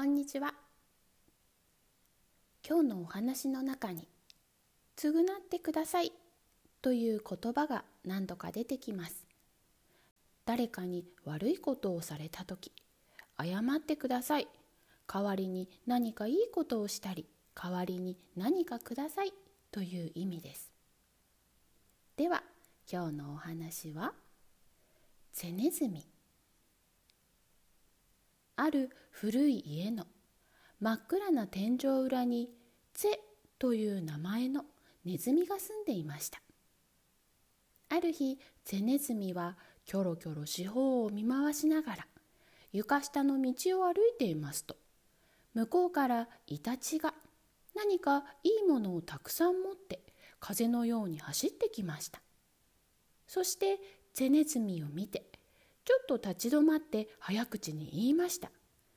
こんにちは。今日のお話の中に「償ってください」という言葉が何度か出てきます。誰かに悪いことをされた時謝ってください。代わりに何かいいことをしたり代わりに何かくださいという意味です。では今日のお話は「ゼネズミ」ある古い家の真っ暗な天井裏に「ゼ」という名前のネズミが住んでいました。ある日ゼネズミはキョロキョロ四方を見回しながら床下の道を歩いていますと向こうからイタチが何かいいものをたくさん持って風のように走ってきました。そしてゼネズミを見てちょっと立ち止まって早口に言いました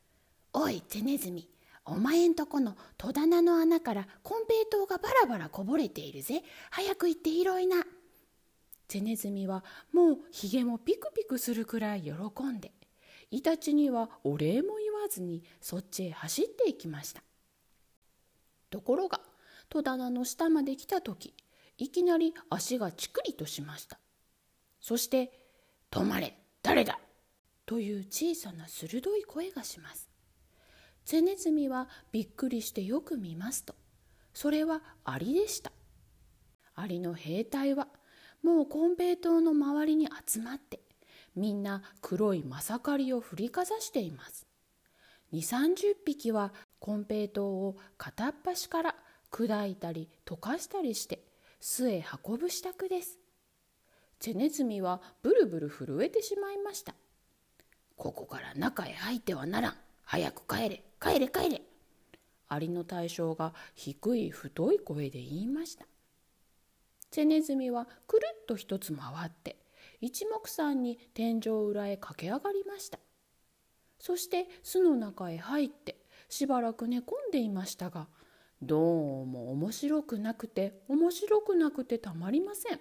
「おいゼネズミお前んとこの戸棚の穴からコンペイトウがバラバラこぼれているぜ。早く行って拾いな」ゼネズミはもうひげもピクピクするくらい喜んでイタチにはお礼も言わずにそっちへ走っていきました。ところが戸棚の下まで来た時いきなり足がチクリとしました。そして「止まれ。誰だ!」という小さな鋭い声がします。ゼネズミはびっくりしてよく見ますと。それはアリでした。アリの兵隊はもうコンペイトウの周りに集まってみんな黒いマサカリを振りかざしています。2 3 0匹はコンペイトウを片っ端から砕いたり溶かしたりして巣へ運ぶ支度です。ゼネズミはブルブル震えてしまいました。ここから中へ入ってはならん。早く帰れ。帰れ帰れ。アリの大将が低い太い声で言いました。ゼネズミはくるっと一つ回って一目散に天井裏へ駆け上がりました。そして巣の中へ入ってしばらく寝込んでいましたがどうも面白くなくて面白くなくてたまりません。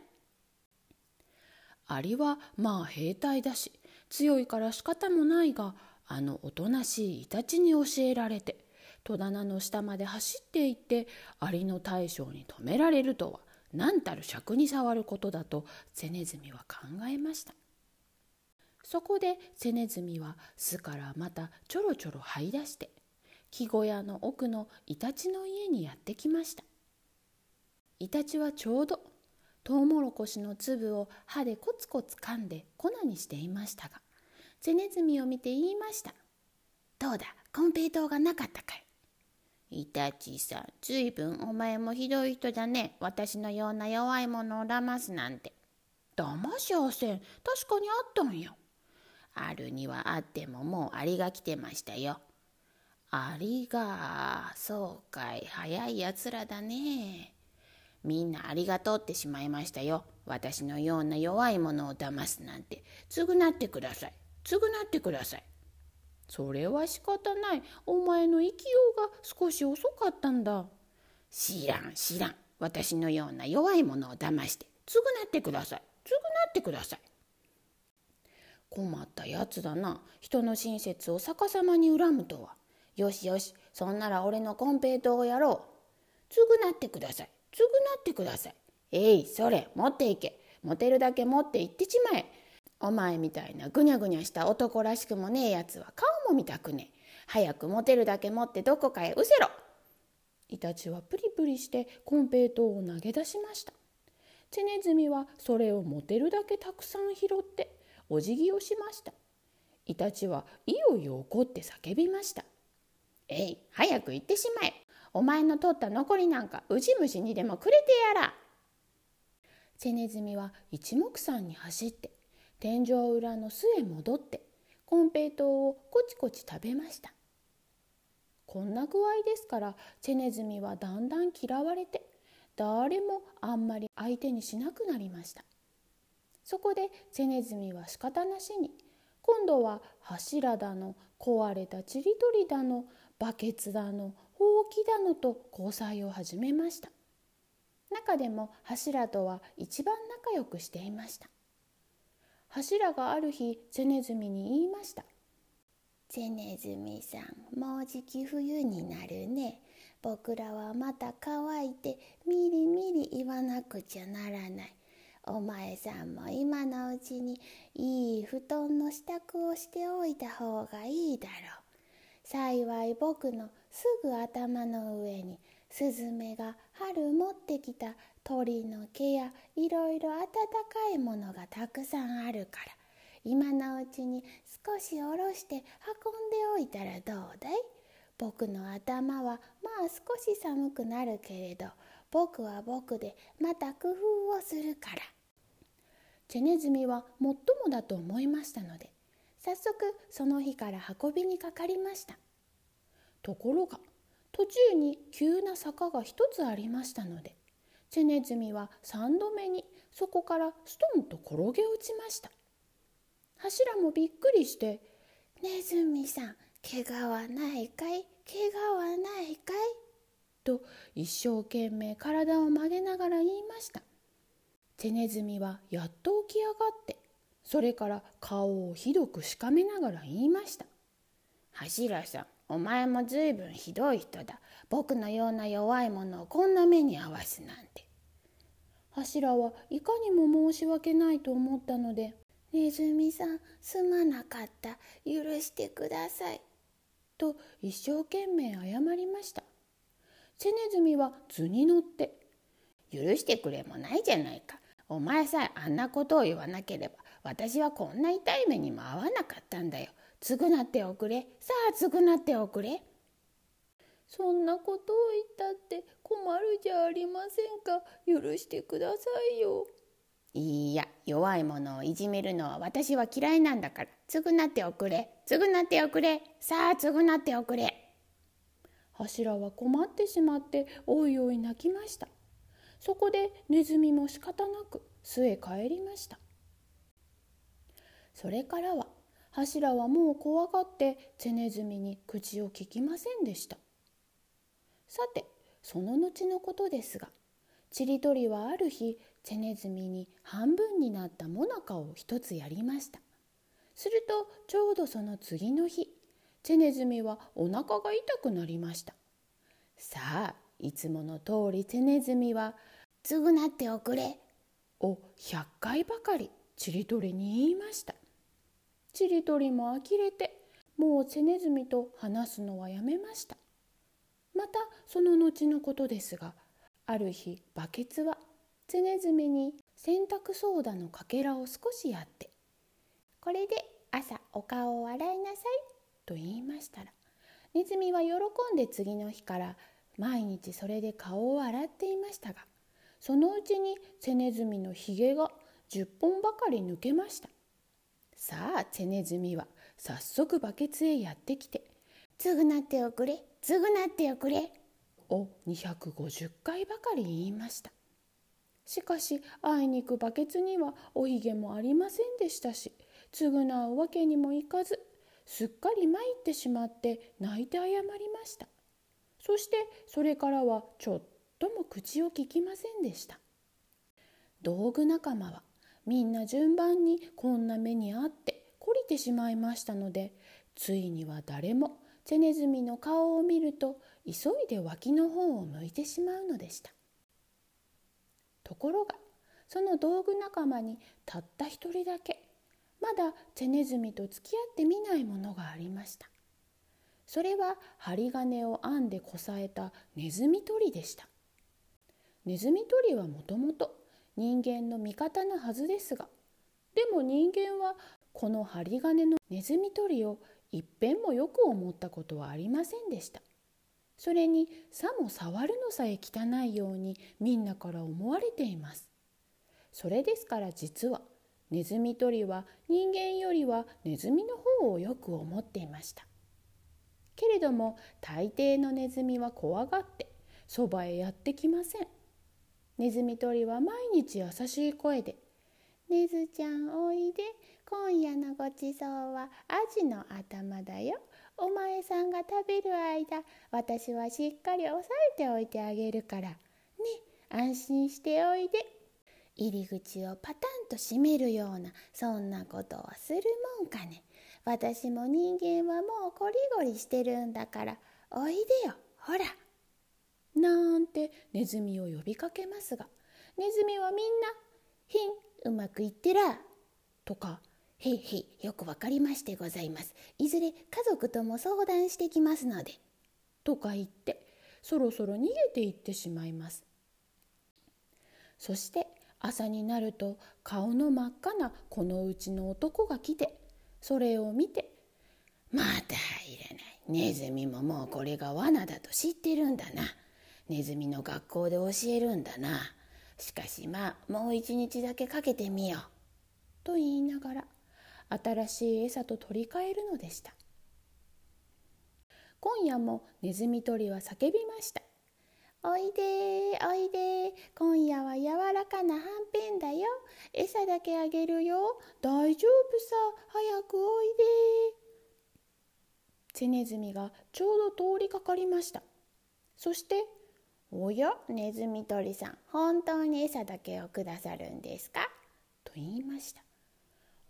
アリはまあ兵隊だし強いから仕方もないがあのおとなしいイタチに教えられて戸棚の下まで走っていってアリの大将に止められるとは何たる尺に触ることだとゼネズミは考えました。そこでゼネズミは巣からまたちょろちょろ這い出して木小屋の奥のイタチの家にやってきました。イタチはちょうどトウモロコシの粒を歯でコツコツ噛んで粉にしていましたがゼネズミを見て言いました「どうだ？コンペイトウがなかったかい?」イタチさん、ずいぶんお前もひどい人だね。私のような弱いものを騙すなんて。騙しゃせん。確かにあったんよ。あるにはあってももうアリが来てましたよ。アリが、そうかい、早いやつらだね。みんなありがとうってしまいましたよ。私のような弱いものを騙すなんて。償ってください。償ってください。それは仕方ない。お前の生きようが少し遅かったんだ。知らん、知らん。私のような弱いものを騙して、償ってください。償ってください。困ったやつだな。人の親切を逆さまに恨むとは。よしよし、そんなら俺のコンペイトをやろう。償ってください。償ってください。えい、それ、持っていけ。持てるだけ持って行ってちまえ。お前みたいなぐにゃぐにゃした男らしくもねえやつは顔も見たくねえ。早く持てるだけ持ってどこかへうせろ。イタチはプリプリしてコンペイトを投げ出しました。チネズミはそれを持てるだけたくさん拾ってお辞儀をしました。イタチはいよいよ怒って叫びました。えい、早く行ってしまえ。お前の取った残りなんかウジ虫にでもくれてやら。チネズミは一目散に走って天井裏の巣へ戻ってコンペイトウをコチコチ食べましたこんな具合ですからチェネズミはだんだん嫌われて誰もあんまり相手にしなくなりましたそこでチェネズミは仕方なしに今度は柱だの壊れたちりとりだのバケツだのほうきだのと交際を始めました。中でも柱とは一番仲良くしていました。柱がある日ゼネズミに言いました。ゼネズミさんもうじき冬になるね。僕らはまた乾いてみりみり言わなくちゃならない。お前さんも今のうちにいい布団の支度をしておいた方がいいだろう。幸い僕のすぐ頭の上にスズメが春持ってきた鳥の毛やいろいろ温かいものがたくさんあるから今のうちに少し下ろして運んでおいたらどうだい？僕の頭はまあ少し寒くなるけれど僕は僕でまた工夫をするから。チェネズミはもっともだと思いましたので早速その日から運びにかかりましたところが途中に急な坂が一つありましたのでチェネズミは3度目にそこからストンと転げ落ちました。柱もびっくりして「ネズミさん怪我はないかい？怪我はないかい?」と一生懸命体を曲げながら言いました。手ネズミはやっと起き上がってそれから顔をひどくしかめながら言いました「柱さんお前もずいぶんひどい人だ。僕のような弱いものをこんな目に遭わすなんて」柱はいかにも申し訳ないと思ったので「ネズミさんすまなかった。許してください」と一生懸命謝りました。チェネズミは図に乗って「許してくれもないじゃないか。お前さえあんなことを言わなければ私はこんな痛い目にも合わなかったんだよ。償っておくれ。さあ償っておくれ。そんなことを言ったって困るじゃありませんか。許してくださいよ。いいや、弱い者をいじめるのは私は嫌いなんだから。償っておくれ。償っておくれ。さあ償っておくれ。柱は困ってしまっておいおい泣きました。そこでネズミも仕方なく巣へ帰りましたそれからは柱はもう怖がってチェネズミに口を聞きませんでした。さてその後のことですがちりとりはある日チェネズミに半分になったもなかを一つやりました。するとちょうどその次の日チェネズミはお腹が痛くなりました。さあいつもの通りチェネズミは「償っておくれ」を100回ばかりちりとりに言いました。ちりとりも呆れてもうチェネズミと話すのはやめました。またその後のことですがある日バケツはチェネズミに洗濯ソーダのかけらを少しやって「これで朝お顔を洗いなさい」と言いましたらネズミは喜んで次の日から毎日それで顔を洗っていましたがそのうちにセネズミのひげが10本ばかり抜けました。さあセネズミは早速バケツへやってきて「償っておくれ。償っておくれ」を250回ばかり言いました。しかしあいにくバケツにはおひげもありませんでしたし償うわけにもいかずすっかり参ってしまって泣いて謝りました。そしてそれからはちょっとも口を聞きませんでした。道具仲間はみんな順番にこんな目にあって懲りてしまいましたのでついには誰もチェネズミの顔を見ると急いで脇の方を向いてしまうのでした。ところがその道具仲間にたった一人だけまだチェネズミと付き合ってみないものがありました。それは針金を編んでこさえたネズミ捕りでした。ネズミ捕りはもともと人間の味方のはずですがでも人間はこの針金のネズミ捕りを一遍もよく思ったことはありませんでした。それにさも触るのさえ汚いようにみんなから思われています。それですから実はネズミ捕りは人間よりはネズミの方をよく思っていました。けれども大抵のネズミは怖がってそばへやってきません。ネズミ捕りは毎日優しい声で「ネズちゃんおいで今夜のごちそうはアジの頭だよ。お前さんが食べる間私はしっかり押さえておいてあげるから。ね安心しておいで」入り口をパタンと閉めるようなそんなことをするもんかね。私も人間はもうこりごりしてるんだからおいでよ。ほら」なんてネズミを呼びかけますがネズミはみんな「ひんうまくいってら」とか「へいへいよくわかりましてございますいずれ家族とも相談してきますので」とか言ってそろそろ逃げていってしまいます。そして朝になると顔の真っ赤なこのうちの男が来てそれを見て「またいらない。ネズミももうこれが罠だと知ってるんだな。ネズミの学校で教えるんだな。しかしまあもう一日だけかけてみよう」と言いながら新しい餌と取り替えるのでした。今夜もネズミ捕りは叫びました。おいでおいで今夜は柔らかなはんぺんだよ。餌だけあげるよ。大丈夫さ。早くおいでチネズミがちょうど通りかかりました。そして「おやネズミ捕りさん本当に餌だけをくださるんですか?」と言いました。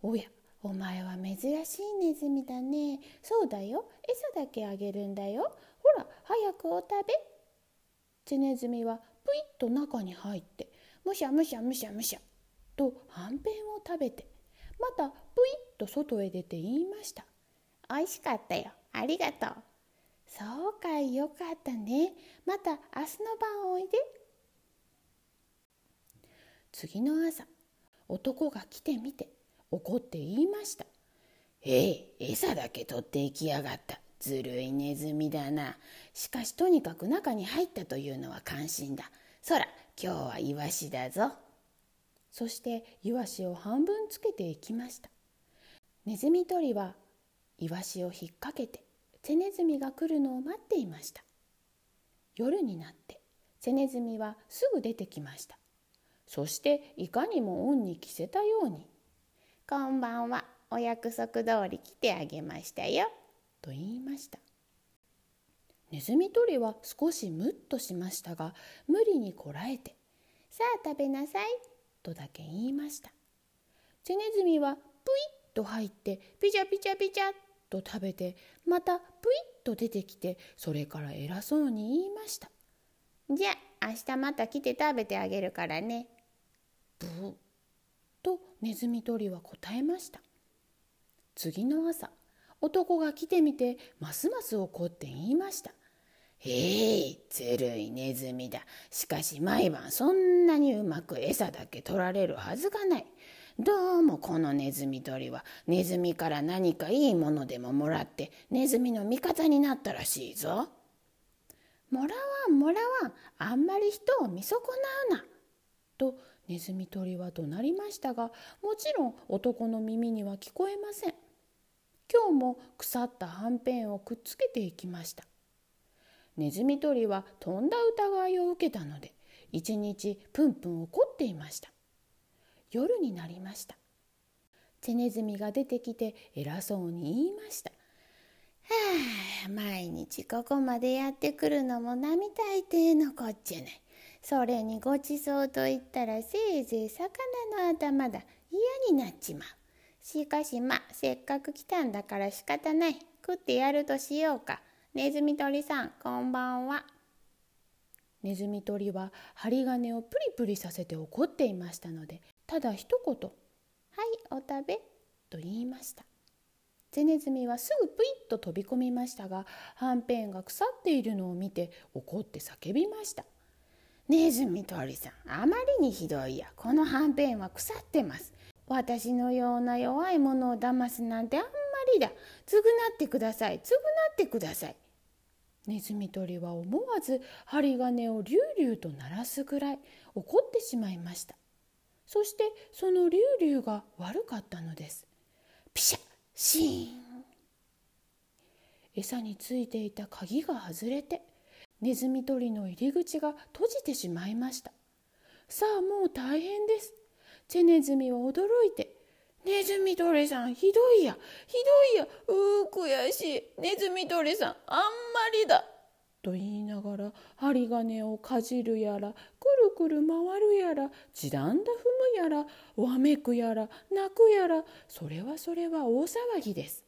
おやお前は珍しいネズミだね。そうだよ。餌だけあげるんだよ。ほら早くお食べ。チネズミはぷいっと中に入ってむしゃむしゃむしゃむしゃとはんぺんを食べてまたぷいっと外へ出て言いました「おいしかったよ。ありがとう」「そうかいよかったねまた明日の晩おいで」次の朝男が来てみて怒って言いました「ええ餌だけ取っていきやがったずるいネズミだな。しかしとにかく中に入ったというのは関心だ。そら、今日はイワシだぞ。そしてイワシを半分つけていきました。ネズミ捕りはイワシを引っ掛けてセネズミが来るのを待っていました。夜になってセネズミはすぐ出てきました。そしていかにも恩に着せたように「こんばんはお約束通り来てあげましたよ」と言いましたネズミ捕りは少しムッとしましたが無理にこらえて「さあ食べなさい」とだけ言いましたチェネズミはプイッと入ってピチャピチャピチャと食べてまたプイッと出てきてそれから偉そうに言いました「じゃあ明日また来て食べてあげるからね」ブーとネズミ捕りは答えました。次の朝男が来てみてますます怒って言いました「へえずるいネズミだ。しかし毎晩そんなにうまく餌だけ取られるはずがない。どうもこのネズミ捕りは。ネズミから何かいいものでももらってネズミの味方になったらしいぞ」。もらわんもらわん。あんまり人を見損なうな」とネズミ捕りは怒鳴りましたがもちろん男の耳には聞こえません。今日も腐ったはんぺんをくっつけていきました。ネズミ捕りはとんだ疑いを受けたので一日プンプン怒っていました。夜になりました。チェネズミが出てきて偉そうに言いました「はあ毎日ここまでやってくるのも並大抵のこっちゃない。それにごちそうと言ったらせいぜい魚の頭だ。嫌になっちまう。しかしませっかく来たんだから仕方ない。食ってやるとしようか。ネズミ捕りさんこんばんは。ネズミ捕りは針金をプリプリさせて怒っていましたのでただ一言「はいお食べ」と言いましたゼネズミはすぐプイッと飛び込みましたがはんぺんが腐っているのを見て怒って叫びました「ネズミ捕りさんあまりにひどいやこのはんぺんは腐ってます私のような弱いものを騙すなんてあんまりだ。償ってください。償ってください。ネズミ捕りは思わず針金をリュウリュウと鳴らすぐらい怒ってしまいました。そしてそのリュウリュウが悪かったのです。ピシャシーン餌についていた鍵が外れてネズミ捕りの入り口が閉じてしまいました。さあもう大変です。チェネズミは驚いて「ネズミ捕りさんひどいや。ひどいや。うー悔しい。ネズミ捕りさんあんまりだ」と言いながら針金をかじるやらくるくる回るやら地団だ踏むやらわめくやら泣くやらそれはそれは大騒ぎです。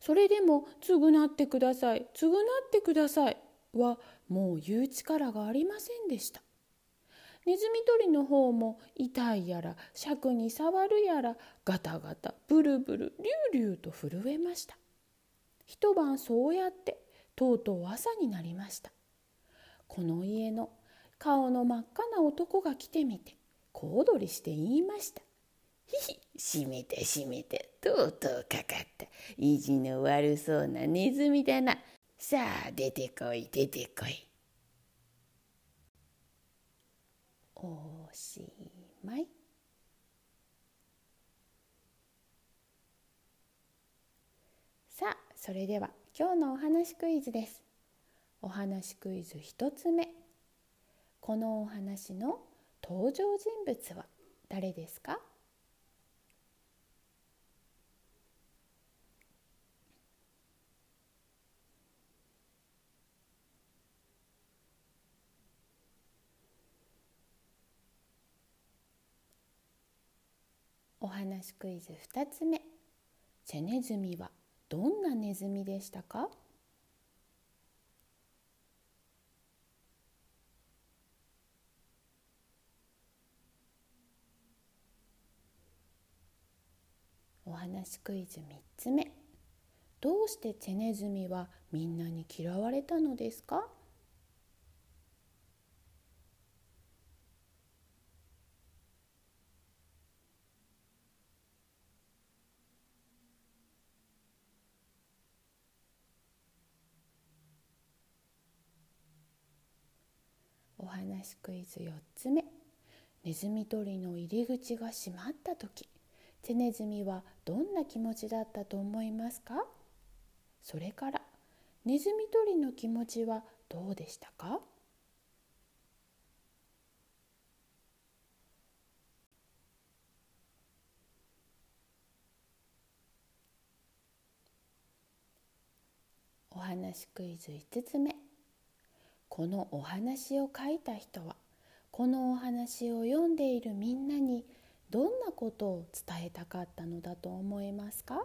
それでも償ってください。償ってくださいはもう言う力がありませんでした。ネズミ捕りの方も痛いやら尺に触るやらガタガタブルブルリュウリュウと震えました。一晩そうやってとうとう朝になりました。この家の顔の真っ赤な男が来てみて小躍りして言いました。ひひしめてしめてとうとうかかった。意地の悪そうなネズミだな。さあ出てこい出てこい。おしまい。さあそれでは今日のお話クイズです。お話クイズ1つ目。このお話の登場人物は誰ですか？お話クイズ2つ目。チェネズミはどんなネズミでしたか？お話クイズ3つ目。どうしてチェネズミはみんなに嫌われたのですかお話クイズ4つ目。ネズミ捕りの入り口が閉まった時。チェネズミはどんな気持ちだったと思いますか？それからネズミ捕りの気持ちはどうでしたか？お話クイズ5つ目。このお話を書いた人はこのお話を読んでいるみんなにどんなことを伝えたかったのだと思いますか？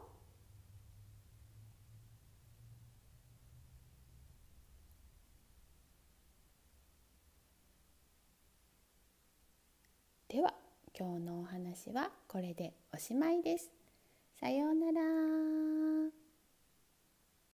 では今日のお話はこれでおしまいです。さようなら。